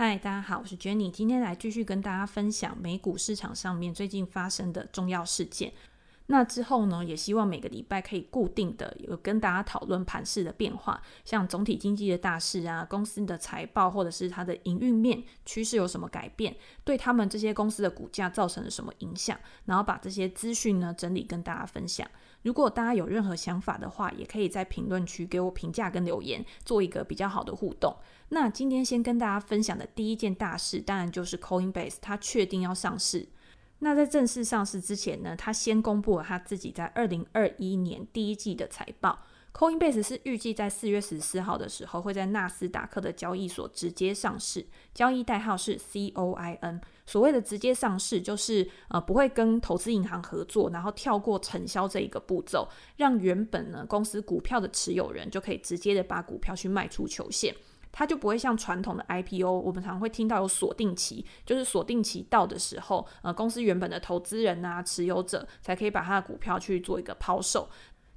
嗨，大家好，我是 Jenny，今天来继续跟大家分享美股市场上面最近发生的重要事件。那之后呢，也希望每个礼拜可以固定的有跟大家讨论盘势的变化，像总体经济的大势啊，公司的财报或者是它的营运面趋势有什么改变，对他们这些公司的股价造成了什么影响，然后把这些资讯呢整理跟大家分享。如果大家有任何想法的话，也可以在评论区给我评价跟留言，做一个比较好的互动。那今天先跟大家分享的第一件大事，当然就是 Coinbase 它确定要上市。那在正式上市之前呢，它先公布了它自己在二零二一年第一季的财报。Coinbase 是预计在四月十四号的时候会在纳斯达克的交易所直接上市，交易代号是 COIN。所谓的直接上市，就是呃不会跟投资银行合作，然后跳过承销这一个步骤，让原本呢公司股票的持有人就可以直接的把股票去卖出球线，它就不会像传统的 IPO，我们常会听到有锁定期，就是锁定期到的时候，呃公司原本的投资人啊持有者才可以把他的股票去做一个抛售。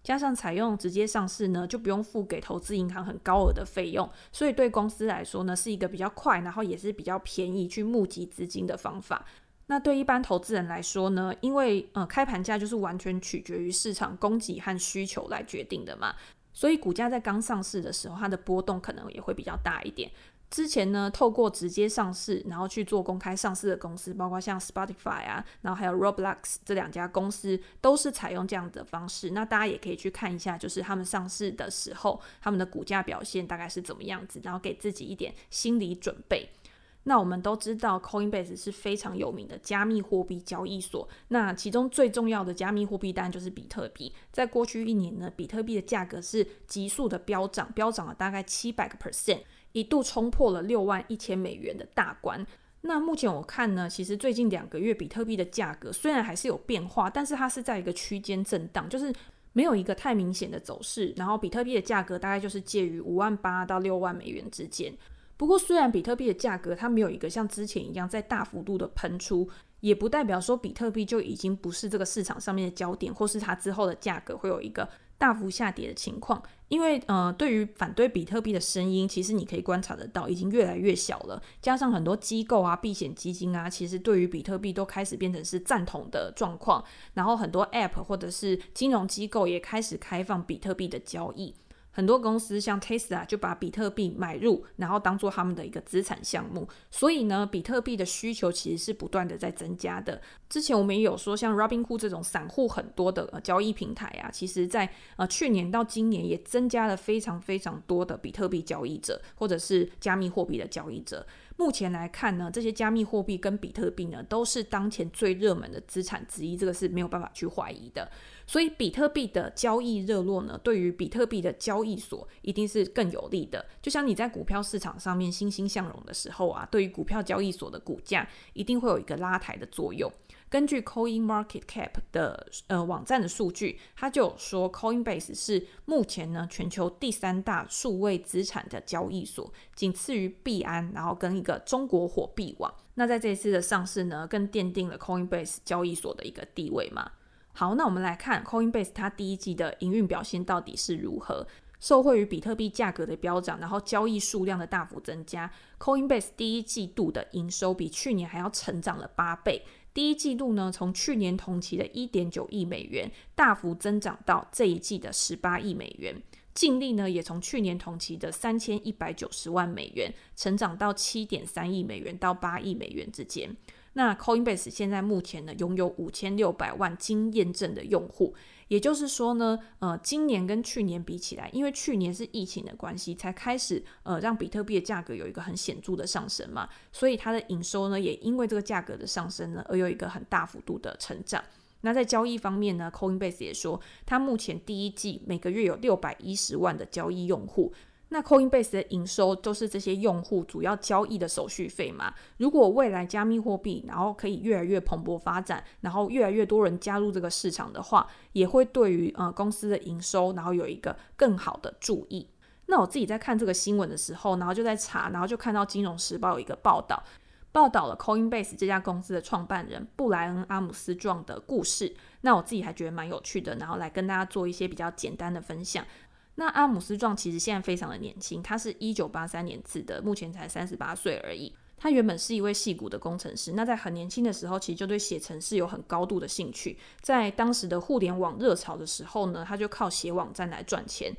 加上采用直接上市呢，就不用付给投资银行很高额的费用，所以对公司来说呢，是一个比较快，然后也是比较便宜去募集资金的方法。那对一般投资人来说呢，因为呃开盘价就是完全取决于市场供给和需求来决定的嘛，所以股价在刚上市的时候，它的波动可能也会比较大一点。之前呢，透过直接上市，然后去做公开上市的公司，包括像 Spotify 啊，然后还有 Roblox 这两家公司，都是采用这样的方式。那大家也可以去看一下，就是他们上市的时候，他们的股价表现大概是怎么样子，然后给自己一点心理准备。那我们都知道，Coinbase 是非常有名的加密货币交易所。那其中最重要的加密货币当然就是比特币。在过去一年呢，比特币的价格是急速的飙涨，飙涨了大概七百个 percent。一度冲破了六万一千美元的大关。那目前我看呢，其实最近两个月比特币的价格虽然还是有变化，但是它是在一个区间震荡，就是没有一个太明显的走势。然后比特币的价格大概就是介于五万八到六万美元之间。不过虽然比特币的价格它没有一个像之前一样在大幅度的喷出，也不代表说比特币就已经不是这个市场上面的焦点，或是它之后的价格会有一个大幅下跌的情况。因为呃，对于反对比特币的声音，其实你可以观察得到，已经越来越小了。加上很多机构啊、避险基金啊，其实对于比特币都开始变成是赞同的状况。然后很多 App 或者是金融机构也开始开放比特币的交易。很多公司像 Tesla 就把比特币买入，然后当做他们的一个资产项目。所以呢，比特币的需求其实是不断的在增加的。之前我们也有说，像 Robinhood 这种散户很多的交易平台啊，其实在呃去年到今年也增加了非常非常多的比特币交易者，或者是加密货币的交易者。目前来看呢，这些加密货币跟比特币呢，都是当前最热门的资产之一，这个是没有办法去怀疑的。所以，比特币的交易热络呢，对于比特币的交易所一定是更有利的。就像你在股票市场上面欣欣向荣的时候啊，对于股票交易所的股价一定会有一个拉抬的作用。根据 Coin Market Cap 的呃网站的数据，它就有说 Coinbase 是目前呢全球第三大数位资产的交易所，仅次于币安，然后跟一个中国火币网。那在这一次的上市呢，更奠定了 Coinbase 交易所的一个地位嘛。好，那我们来看 Coinbase 它第一季的营运表现到底是如何？受惠于比特币价格的飙涨，然后交易数量的大幅增加，Coinbase 第一季度的营收比去年还要成长了八倍。第一季度呢，从去年同期的一点九亿美元大幅增长到这一季的十八亿美元，净利呢也从去年同期的三千一百九十万美元成长到七点三亿美元到八亿美元之间。那 Coinbase 现在目前呢拥有五千六百万经验证的用户。也就是说呢，呃，今年跟去年比起来，因为去年是疫情的关系，才开始呃让比特币的价格有一个很显著的上升嘛，所以它的营收呢也因为这个价格的上升呢而有一个很大幅度的成长。那在交易方面呢，Coinbase 也说，它目前第一季每个月有六百一十万的交易用户。那 Coinbase 的营收都是这些用户主要交易的手续费嘛。如果未来加密货币然后可以越来越蓬勃发展，然后越来越多人加入这个市场的话，也会对于呃公司的营收然后有一个更好的注意。那我自己在看这个新闻的时候，然后就在查，然后就看到《金融时报》有一个报道，报道了 Coinbase 这家公司的创办人布莱恩·阿姆斯壮的故事。那我自己还觉得蛮有趣的，然后来跟大家做一些比较简单的分享。那阿姆斯壮其实现在非常的年轻，他是一九八三年次的，目前才三十八岁而已。他原本是一位戏骨的工程师，那在很年轻的时候，其实就对写程式有很高度的兴趣。在当时的互联网热潮的时候呢，他就靠写网站来赚钱。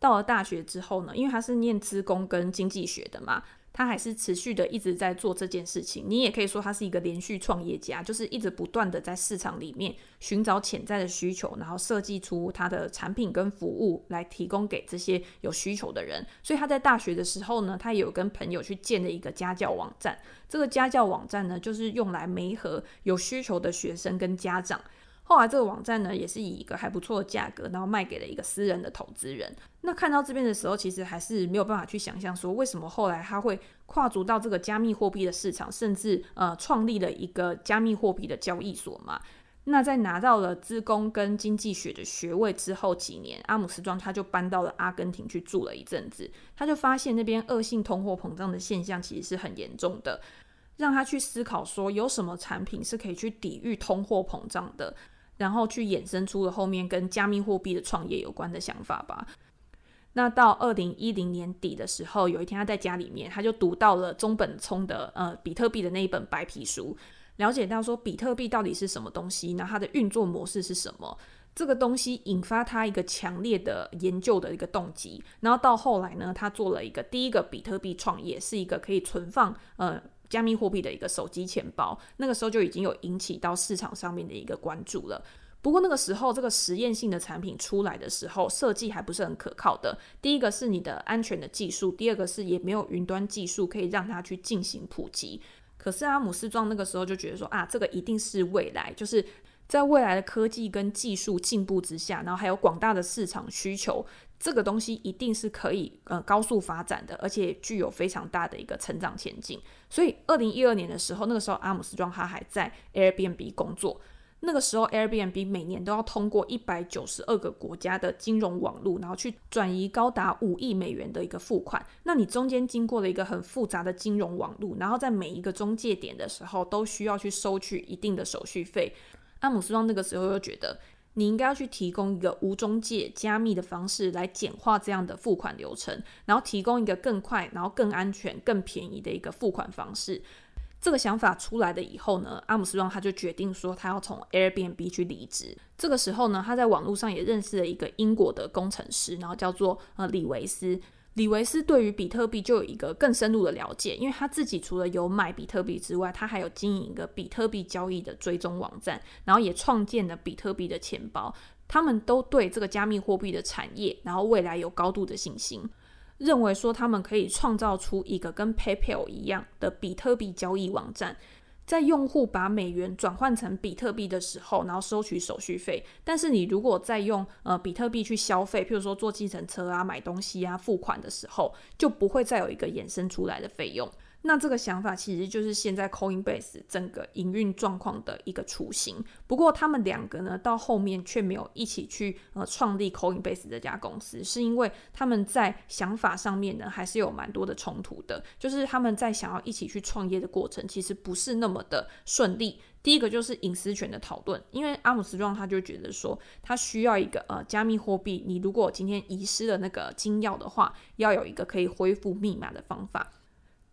到了大学之后呢，因为他是念资工跟经济学的嘛。他还是持续的一直在做这件事情，你也可以说他是一个连续创业家，就是一直不断的在市场里面寻找潜在的需求，然后设计出他的产品跟服务来提供给这些有需求的人。所以他在大学的时候呢，他也有跟朋友去建了一个家教网站，这个家教网站呢，就是用来媒合有需求的学生跟家长。后来这个网站呢，也是以一个还不错的价格，然后卖给了一个私人的投资人。那看到这边的时候，其实还是没有办法去想象说，为什么后来他会跨足到这个加密货币的市场，甚至呃创立了一个加密货币的交易所嘛？那在拿到了资工跟经济学的学位之后几年，阿姆斯壮他就搬到了阿根廷去住了一阵子，他就发现那边恶性通货膨胀的现象其实是很严重的，让他去思考说，有什么产品是可以去抵御通货膨胀的。然后去衍生出了后面跟加密货币的创业有关的想法吧。那到二零一零年底的时候，有一天他在家里面，他就读到了中本聪的呃比特币的那一本白皮书，了解到说比特币到底是什么东西，那它的运作模式是什么？这个东西引发他一个强烈的研究的一个动机。然后到后来呢，他做了一个第一个比特币创业，是一个可以存放呃。加密货币的一个手机钱包，那个时候就已经有引起到市场上面的一个关注了。不过那个时候，这个实验性的产品出来的时候，设计还不是很可靠的。第一个是你的安全的技术，第二个是也没有云端技术可以让它去进行普及。可是阿姆斯壮那个时候就觉得说啊，这个一定是未来，就是。在未来的科技跟技术进步之下，然后还有广大的市场需求，这个东西一定是可以呃高速发展的，而且具有非常大的一个成长前景。所以，二零一二年的时候，那个时候阿姆斯壮他还在 Airbnb 工作。那个时候，Airbnb 每年都要通过一百九十二个国家的金融网络，然后去转移高达五亿美元的一个付款。那你中间经过了一个很复杂的金融网络，然后在每一个中介点的时候，都需要去收取一定的手续费。阿姆斯壮那个时候又觉得，你应该要去提供一个无中介、加密的方式来简化这样的付款流程，然后提供一个更快、然后更安全、更便宜的一个付款方式。这个想法出来了以后呢，阿姆斯壮他就决定说，他要从 Airbnb 去离职。这个时候呢，他在网络上也认识了一个英国的工程师，然后叫做呃李维斯。李维斯对于比特币就有一个更深入的了解，因为他自己除了有买比特币之外，他还有经营一个比特币交易的追踪网站，然后也创建了比特币的钱包。他们都对这个加密货币的产业，然后未来有高度的信心，认为说他们可以创造出一个跟 PayPal 一样的比特币交易网站。在用户把美元转换成比特币的时候，然后收取手续费。但是你如果再用呃比特币去消费，譬如说坐计程车啊、买东西啊、付款的时候，就不会再有一个衍生出来的费用。那这个想法其实就是现在 Coinbase 整个营运状况的一个雏形。不过他们两个呢，到后面却没有一起去呃创立 Coinbase 这家公司，是因为他们在想法上面呢，还是有蛮多的冲突的。就是他们在想要一起去创业的过程，其实不是那么的顺利。第一个就是隐私权的讨论，因为阿姆斯壮他就觉得说，他需要一个呃加密货币，你如果今天遗失了那个金钥的话，要有一个可以恢复密码的方法。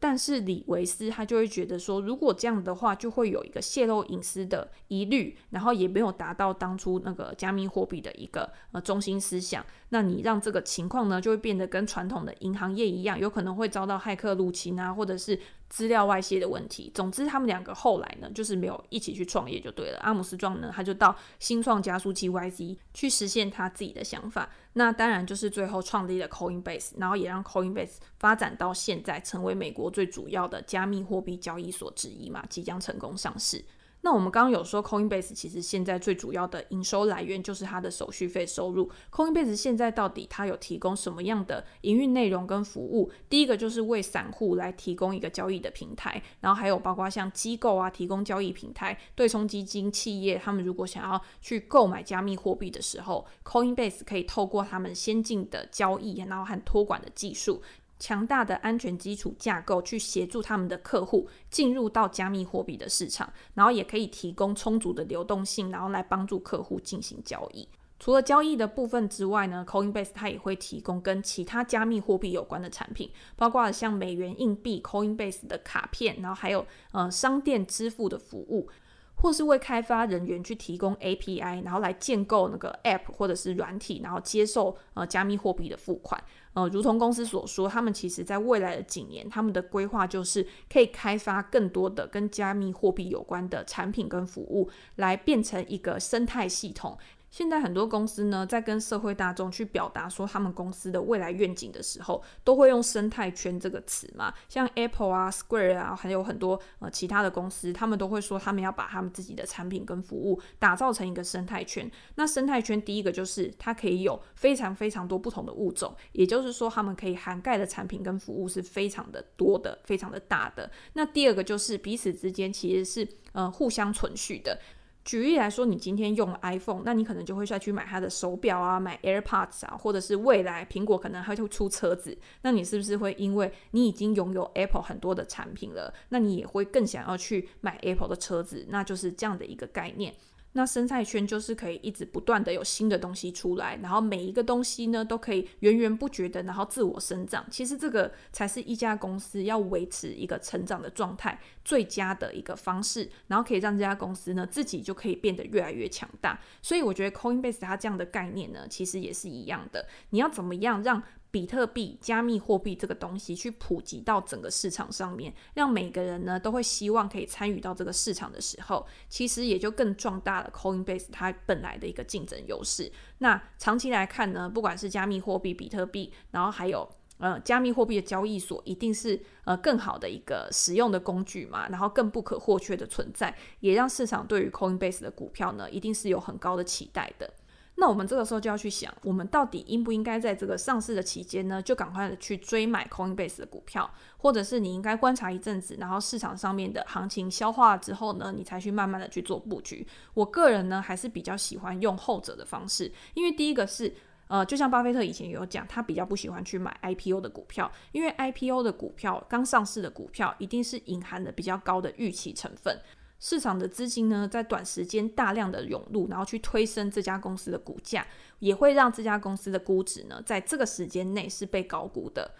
但是李维斯他就会觉得说，如果这样的话，就会有一个泄露隐私的疑虑，然后也没有达到当初那个加密货币的一个呃中心思想。那你让这个情况呢，就会变得跟传统的银行业一样，有可能会遭到骇客入侵啊，或者是。资料外泄的问题。总之，他们两个后来呢，就是没有一起去创业就对了。阿姆斯壮呢，他就到新创加速器 YC 去实现他自己的想法。那当然就是最后创立了 Coinbase，然后也让 Coinbase 发展到现在，成为美国最主要的加密货币交易所之一嘛，即将成功上市。那我们刚刚有说，Coinbase 其实现在最主要的营收来源就是它的手续费收入。Coinbase 现在到底它有提供什么样的营运内容跟服务？第一个就是为散户来提供一个交易的平台，然后还有包括像机构啊提供交易平台，对冲基金、企业他们如果想要去购买加密货币的时候，Coinbase 可以透过他们先进的交易，然后和托管的技术。强大的安全基础架构去协助他们的客户进入到加密货币的市场，然后也可以提供充足的流动性，然后来帮助客户进行交易。除了交易的部分之外呢，Coinbase 它也会提供跟其他加密货币有关的产品，包括像美元硬币、Coinbase 的卡片，然后还有呃商店支付的服务。或是为开发人员去提供 API，然后来建构那个 App 或者是软体，然后接受呃加密货币的付款。呃，如同公司所说，他们其实在未来的几年，他们的规划就是可以开发更多的跟加密货币有关的产品跟服务，来变成一个生态系统。现在很多公司呢，在跟社会大众去表达说他们公司的未来愿景的时候，都会用生态圈这个词嘛。像 Apple 啊、Square 啊，还有很多呃其他的公司，他们都会说他们要把他们自己的产品跟服务打造成一个生态圈。那生态圈第一个就是它可以有非常非常多不同的物种，也就是说他们可以涵盖的产品跟服务是非常的多的、非常的大的。那第二个就是彼此之间其实是呃互相存续的。举例来说，你今天用 iPhone，那你可能就会再去买它的手表啊，买 AirPods 啊，或者是未来苹果可能还会出车子，那你是不是会因为你已经拥有 Apple 很多的产品了，那你也会更想要去买 Apple 的车子？那就是这样的一个概念。那生态圈就是可以一直不断的有新的东西出来，然后每一个东西呢都可以源源不绝的，然后自我生长。其实这个才是一家公司要维持一个成长的状态最佳的一个方式，然后可以让这家公司呢自己就可以变得越来越强大。所以我觉得 Coinbase 它这样的概念呢，其实也是一样的。你要怎么样让比特币、加密货币这个东西去普及到整个市场上面，让每个人呢都会希望可以参与到这个市场的时候，其实也就更壮大了 Coinbase 它本来的一个竞争优势。那长期来看呢，不管是加密货币、比特币，然后还有呃加密货币的交易所，一定是呃更好的一个使用的工具嘛，然后更不可或缺的存在，也让市场对于 Coinbase 的股票呢，一定是有很高的期待的。那我们这个时候就要去想，我们到底应不应该在这个上市的期间呢，就赶快的去追买 Coinbase 的股票，或者是你应该观察一阵子，然后市场上面的行情消化之后呢，你才去慢慢的去做布局。我个人呢，还是比较喜欢用后者的方式，因为第一个是，呃，就像巴菲特以前有讲，他比较不喜欢去买 IPO 的股票，因为 IPO 的股票刚上市的股票一定是隐含的比较高的预期成分。市场的资金呢，在短时间大量的涌入，然后去推升这家公司的股价，也会让这家公司的估值呢，在这个时间内是被高估的。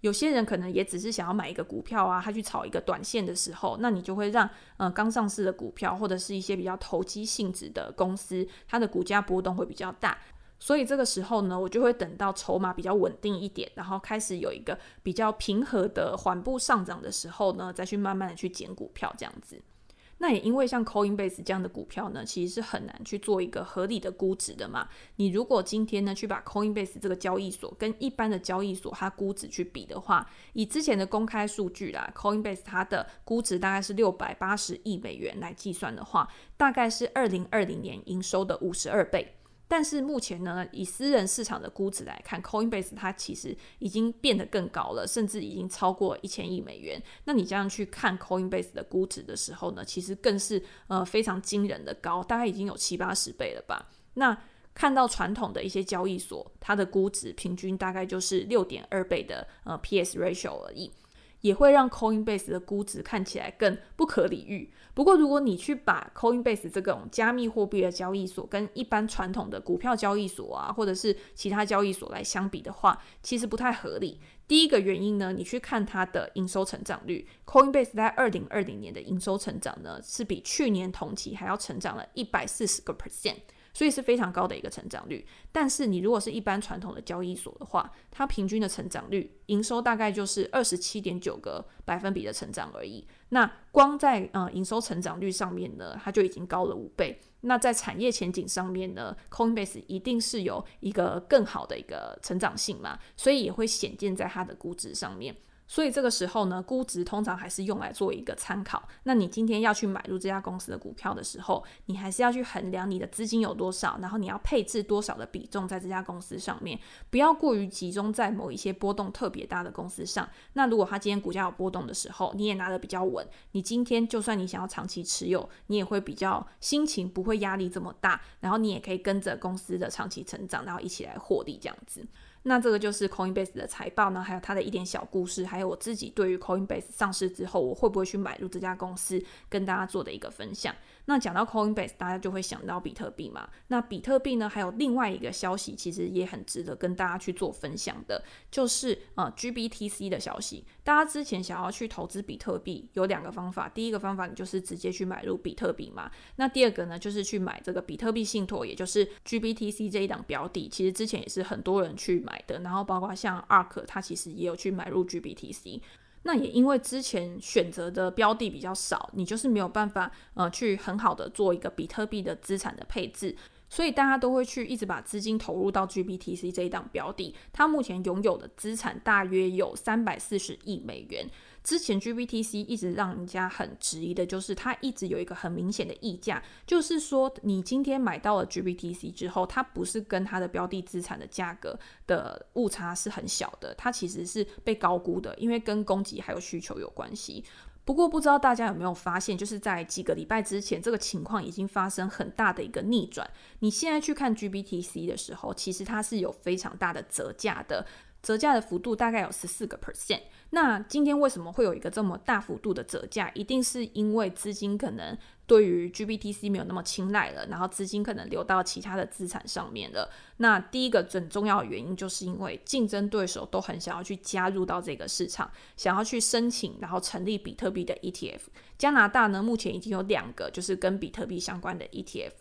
有些人可能也只是想要买一个股票啊，他去炒一个短线的时候，那你就会让呃刚上市的股票或者是一些比较投机性质的公司，它的股价波动会比较大。所以这个时候呢，我就会等到筹码比较稳定一点，然后开始有一个比较平和的缓步上涨的时候呢，再去慢慢的去减股票这样子。那也因为像 Coinbase 这样的股票呢，其实是很难去做一个合理的估值的嘛。你如果今天呢去把 Coinbase 这个交易所跟一般的交易所它估值去比的话，以之前的公开数据啦，Coinbase 它的估值大概是六百八十亿美元来计算的话，大概是二零二零年营收的五十二倍。但是目前呢，以私人市场的估值来看，Coinbase 它其实已经变得更高了，甚至已经超过一千亿美元。那你这样去看 Coinbase 的估值的时候呢，其实更是呃非常惊人的高，大概已经有七八十倍了吧。那看到传统的一些交易所，它的估值平均大概就是六点二倍的呃 PS ratio 而已。也会让 Coinbase 的估值看起来更不可理喻。不过，如果你去把 Coinbase 这种加密货币的交易所跟一般传统的股票交易所啊，或者是其他交易所来相比的话，其实不太合理。第一个原因呢，你去看它的营收成长率，Coinbase 在二零二零年的营收成长呢，是比去年同期还要成长了一百四十个 percent。所以是非常高的一个成长率，但是你如果是一般传统的交易所的话，它平均的成长率，营收大概就是二十七点九个百分比的成长而已。那光在呃营收成长率上面呢，它就已经高了五倍。那在产业前景上面呢，Coinbase 一定是有一个更好的一个成长性嘛，所以也会显见在它的估值上面。所以这个时候呢，估值通常还是用来做一个参考。那你今天要去买入这家公司的股票的时候，你还是要去衡量你的资金有多少，然后你要配置多少的比重在这家公司上面，不要过于集中在某一些波动特别大的公司上。那如果它今天股价有波动的时候，你也拿得比较稳，你今天就算你想要长期持有，你也会比较心情不会压力这么大，然后你也可以跟着公司的长期成长，然后一起来获利这样子。那这个就是 Coinbase 的财报呢，还有它的一点小故事，还有我自己对于 Coinbase 上市之后，我会不会去买入这家公司，跟大家做的一个分享。那讲到 Coinbase，大家就会想到比特币嘛。那比特币呢，还有另外一个消息，其实也很值得跟大家去做分享的，就是呃 GBTC 的消息。大家之前想要去投资比特币，有两个方法。第一个方法，你就是直接去买入比特币嘛。那第二个呢，就是去买这个比特币信托，也就是 GBTC 这一档标的。其实之前也是很多人去买的，然后包括像 ARK，它其实也有去买入 GBTC。那也因为之前选择的标的比较少，你就是没有办法呃去很好的做一个比特币的资产的配置。所以大家都会去一直把资金投入到 GBTC 这一档标的，它目前拥有的资产大约有三百四十亿美元。之前 GBTC 一直让人家很质疑的就是它一直有一个很明显的溢价，就是说你今天买到了 GBTC 之后，它不是跟它的标的资产的价格的误差是很小的，它其实是被高估的，因为跟供给还有需求有关系。不过，不知道大家有没有发现，就是在几个礼拜之前，这个情况已经发生很大的一个逆转。你现在去看 GBTC 的时候，其实它是有非常大的折价的。折价的幅度大概有十四个 percent。那今天为什么会有一个这么大幅度的折价？一定是因为资金可能对于 GBTC 没有那么青睐了，然后资金可能流到其他的资产上面了。那第一个很重要的原因，就是因为竞争对手都很想要去加入到这个市场，想要去申请，然后成立比特币的 ETF。加拿大呢，目前已经有两个，就是跟比特币相关的 ETF。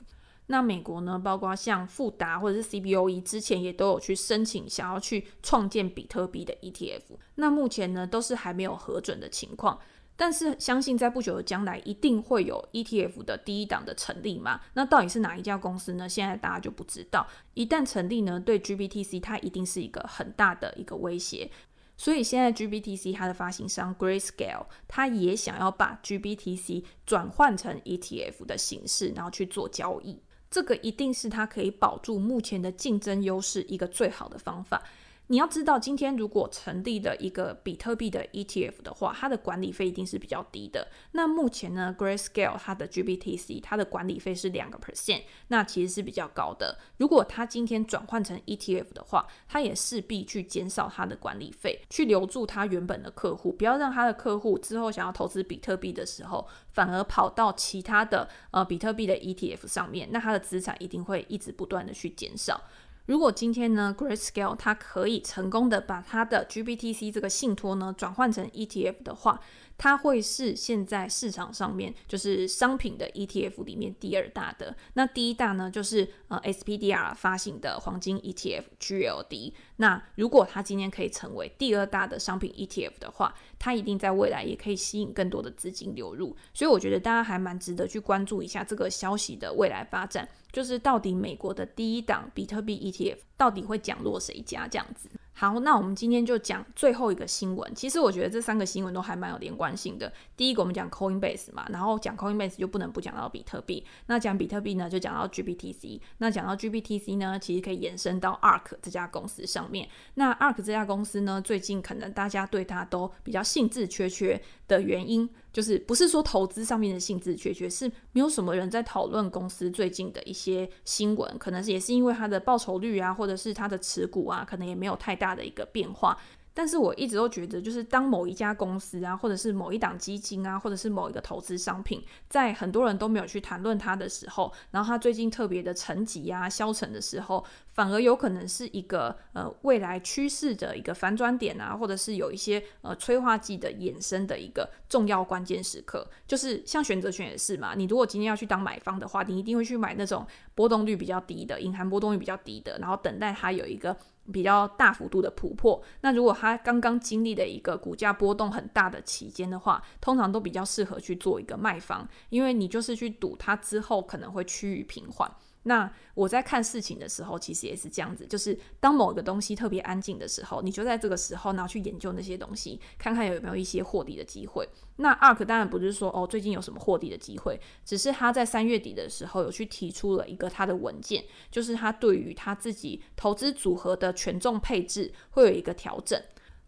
那美国呢，包括像富达或者是 CBOE，之前也都有去申请，想要去创建比特币的 ETF。那目前呢，都是还没有核准的情况。但是相信在不久的将来，一定会有 ETF 的第一档的成立嘛？那到底是哪一家公司呢？现在大家就不知道。一旦成立呢，对 GBTC 它一定是一个很大的一个威胁。所以现在 GBTC 它的发行商 Grayscale，它也想要把 GBTC 转换成 ETF 的形式，然后去做交易。这个一定是他可以保住目前的竞争优势一个最好的方法。你要知道，今天如果成立了一个比特币的 ETF 的话，它的管理费一定是比较低的。那目前呢，Grayscale 它的 GBTC 它的管理费是两个 percent，那其实是比较高的。如果它今天转换成 ETF 的话，它也势必去减少它的管理费，去留住它原本的客户，不要让它的客户之后想要投资比特币的时候，反而跑到其他的呃比特币的 ETF 上面，那它的资产一定会一直不断的去减少。如果今天呢，Great Scale 它可以成功的把它的 GBTC 这个信托呢转换成 ETF 的话，它会是现在市场上面就是商品的 ETF 里面第二大的。那第一大呢，就是呃 SPDR 发行的黄金 ETF GLD。那如果它今天可以成为第二大的商品 ETF 的话，它一定在未来也可以吸引更多的资金流入。所以我觉得大家还蛮值得去关注一下这个消息的未来发展，就是到底美国的第一档比特币 ETF 到底会降落谁家这样子。好，那我们今天就讲最后一个新闻。其实我觉得这三个新闻都还蛮有连贯性的。第一个我们讲 Coinbase 嘛，然后讲 Coinbase 就不能不讲到比特币。那讲比特币呢，就讲到 GBTC。那讲到 GBTC 呢，其实可以延伸到 ARK 这家公司上面。那 ARK 这家公司呢，最近可能大家对它都比较兴致缺缺的原因。就是不是说投资上面的兴致缺缺，是没有什么人在讨论公司最近的一些新闻，可能也是因为它的报酬率啊，或者是它的持股啊，可能也没有太大的一个变化。但是我一直都觉得，就是当某一家公司啊，或者是某一档基金啊，或者是某一个投资商品，在很多人都没有去谈论它的时候，然后它最近特别的沉寂啊、消沉的时候，反而有可能是一个呃未来趋势的一个反转点啊，或者是有一些呃催化剂的衍生的一个重要关键时刻。就是像选择权也是嘛，你如果今天要去当买方的话，你一定会去买那种波动率比较低的、隐含波动率比较低的，然后等待它有一个。比较大幅度的突破，那如果它刚刚经历的一个股价波动很大的期间的话，通常都比较适合去做一个卖方，因为你就是去赌它之后可能会趋于平缓。那我在看事情的时候，其实也是这样子，就是当某个东西特别安静的时候，你就在这个时候，然后去研究那些东西，看看有没有一些获利的机会。那 ARK 当然不是说哦，最近有什么获利的机会，只是他在三月底的时候有去提出了一个他的文件，就是他对于他自己投资组合的权重配置会有一个调整。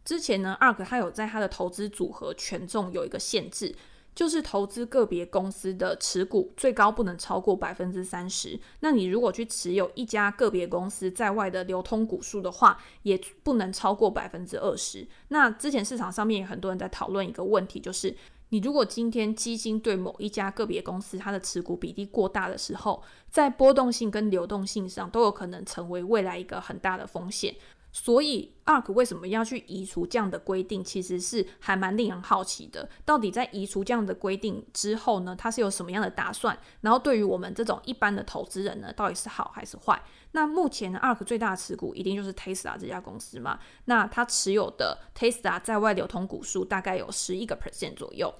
之前呢，ARK 他有在他的投资组合权重有一个限制。就是投资个别公司的持股最高不能超过百分之三十。那你如果去持有一家个别公司在外的流通股数的话，也不能超过百分之二十。那之前市场上面也很多人在讨论一个问题，就是你如果今天基金对某一家个别公司它的持股比例过大的时候，在波动性跟流动性上都有可能成为未来一个很大的风险。所以，ARK 为什么要去移除这样的规定，其实是还蛮令人好奇的。到底在移除这样的规定之后呢，它是有什么样的打算？然后，对于我们这种一般的投资人呢，到底是好还是坏？那目前呢，ARK 最大的持股一定就是 Tesla 这家公司嘛。那它持有的 Tesla 在外流通股数大概有十一个 percent 左右。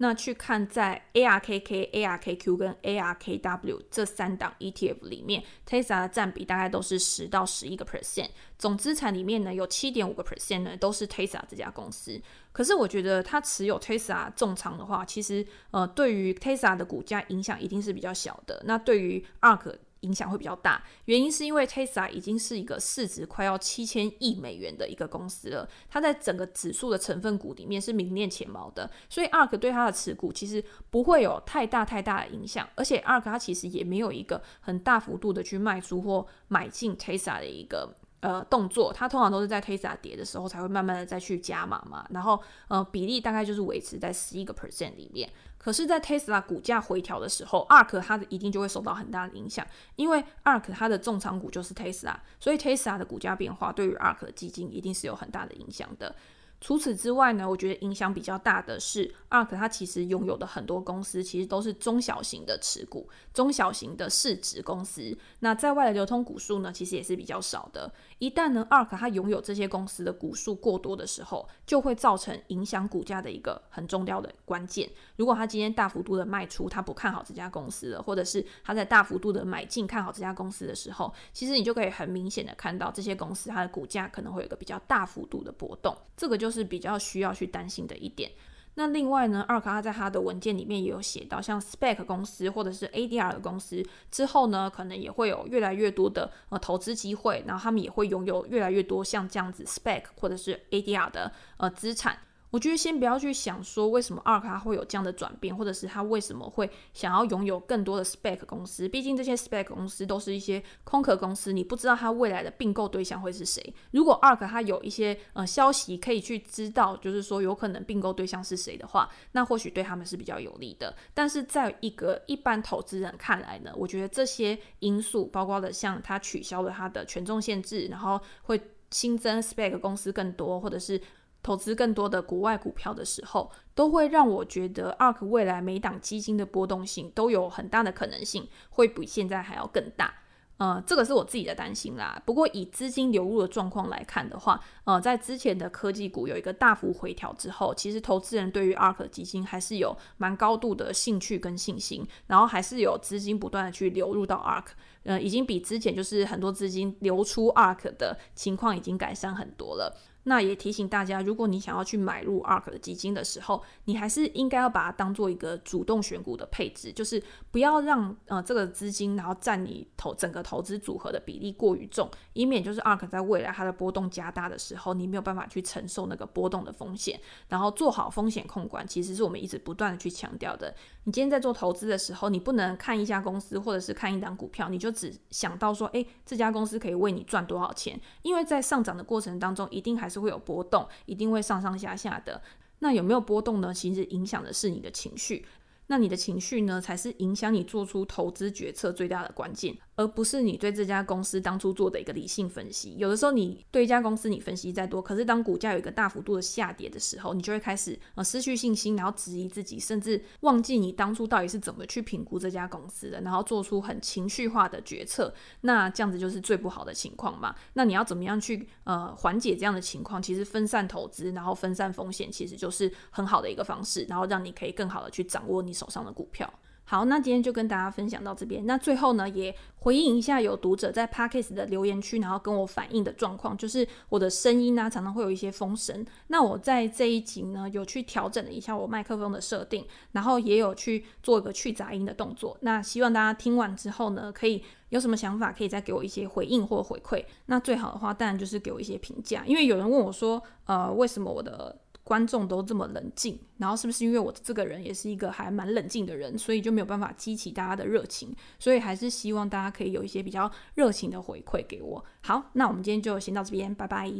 那去看在 ARKK、ARKQ 跟 ARKW 这三档 ETF 里面，Tesla 的占比大概都是十到十一个 percent，总资产里面呢有七点五个 percent 呢都是 Tesla 这家公司。可是我觉得它持有 Tesla 重仓的话，其实呃对于 Tesla 的股价影响一定是比较小的。那对于 ARK 影响会比较大，原因是因为 Tesla 已经是一个市值快要七千亿美元的一个公司了，它在整个指数的成分股里面是名列前茅的，所以 ARK 对它的持股其实不会有太大太大的影响，而且 ARK 它其实也没有一个很大幅度的去卖出或买进 Tesla 的一个。呃，动作它通常都是在 Tesla 跌的时候才会慢慢的再去加码嘛，然后呃比例大概就是维持在十一个 percent 里面。可是，在 Tesla 股价回调的时候，ARK 它一定就会受到很大的影响，因为 ARK 它的重仓股就是 Tesla，所以 Tesla 的股价变化对于 ARK 的基金一定是有很大的影响的。除此之外呢，我觉得影响比较大的是，ARK 它其实拥有的很多公司其实都是中小型的持股，中小型的市值公司。那在外的流通股数呢，其实也是比较少的。一旦呢，ARK 它拥有这些公司的股数过多的时候，就会造成影响股价的一个很重要的关键。如果他今天大幅度的卖出，他不看好这家公司了，或者是他在大幅度的买进看好这家公司的时候，其实你就可以很明显的看到这些公司它的股价可能会有一个比较大幅度的波动。这个。就是比较需要去担心的一点。那另外呢二卡在他的文件里面也有写到，像 Spec 公司或者是 ADR 的公司之后呢，可能也会有越来越多的呃投资机会，然后他们也会拥有越来越多像这样子 Spec 或者是 ADR 的呃资产。我觉得先不要去想说为什么 ARK 会有这样的转变，或者是他为什么会想要拥有更多的 SPAC 公司。毕竟这些 SPAC 公司都是一些空壳公司，你不知道它未来的并购对象会是谁。如果 ARK 它有一些呃消息可以去知道，就是说有可能并购对象是谁的话，那或许对他们是比较有利的。但是在一个一般投资人看来呢，我觉得这些因素，包括了像他取消了它的权重限制，然后会新增 SPAC 公司更多，或者是投资更多的国外股票的时候，都会让我觉得 ARK 未来每档基金的波动性都有很大的可能性会比现在还要更大。呃，这个是我自己的担心啦。不过以资金流入的状况来看的话，呃，在之前的科技股有一个大幅回调之后，其实投资人对于 ARK 基金还是有蛮高度的兴趣跟信心，然后还是有资金不断的去流入到 ARK，呃，已经比之前就是很多资金流出 ARK 的情况已经改善很多了。那也提醒大家，如果你想要去买入 ARK 的基金的时候，你还是应该要把它当做一个主动选股的配置，就是不要让呃这个资金然后占你投整个投资组合的比例过于重，以免就是 ARK 在未来它的波动加大的时候，你没有办法去承受那个波动的风险。然后做好风险控管，其实是我们一直不断的去强调的。你今天在做投资的时候，你不能看一家公司或者是看一档股票，你就只想到说，诶，这家公司可以为你赚多少钱？因为在上涨的过程当中，一定还是是。会有波动，一定会上上下下的。那有没有波动呢？其实影响的是你的情绪。那你的情绪呢，才是影响你做出投资决策最大的关键。而不是你对这家公司当初做的一个理性分析。有的时候你对一家公司你分析再多，可是当股价有一个大幅度的下跌的时候，你就会开始呃失去信心，然后质疑自己，甚至忘记你当初到底是怎么去评估这家公司的，然后做出很情绪化的决策。那这样子就是最不好的情况嘛。那你要怎么样去呃缓解这样的情况？其实分散投资，然后分散风险，其实就是很好的一个方式，然后让你可以更好的去掌握你手上的股票。好，那今天就跟大家分享到这边。那最后呢，也回应一下有读者在 Parkes 的留言区，然后跟我反映的状况，就是我的声音呢、常常会有一些风声。那我在这一集呢有去调整了一下我麦克风的设定，然后也有去做一个去杂音的动作。那希望大家听完之后呢，可以有什么想法，可以再给我一些回应或回馈。那最好的话，当然就是给我一些评价，因为有人问我说，呃，为什么我的观众都这么冷静，然后是不是因为我这个人也是一个还蛮冷静的人，所以就没有办法激起大家的热情？所以还是希望大家可以有一些比较热情的回馈给我。好，那我们今天就先到这边，拜拜。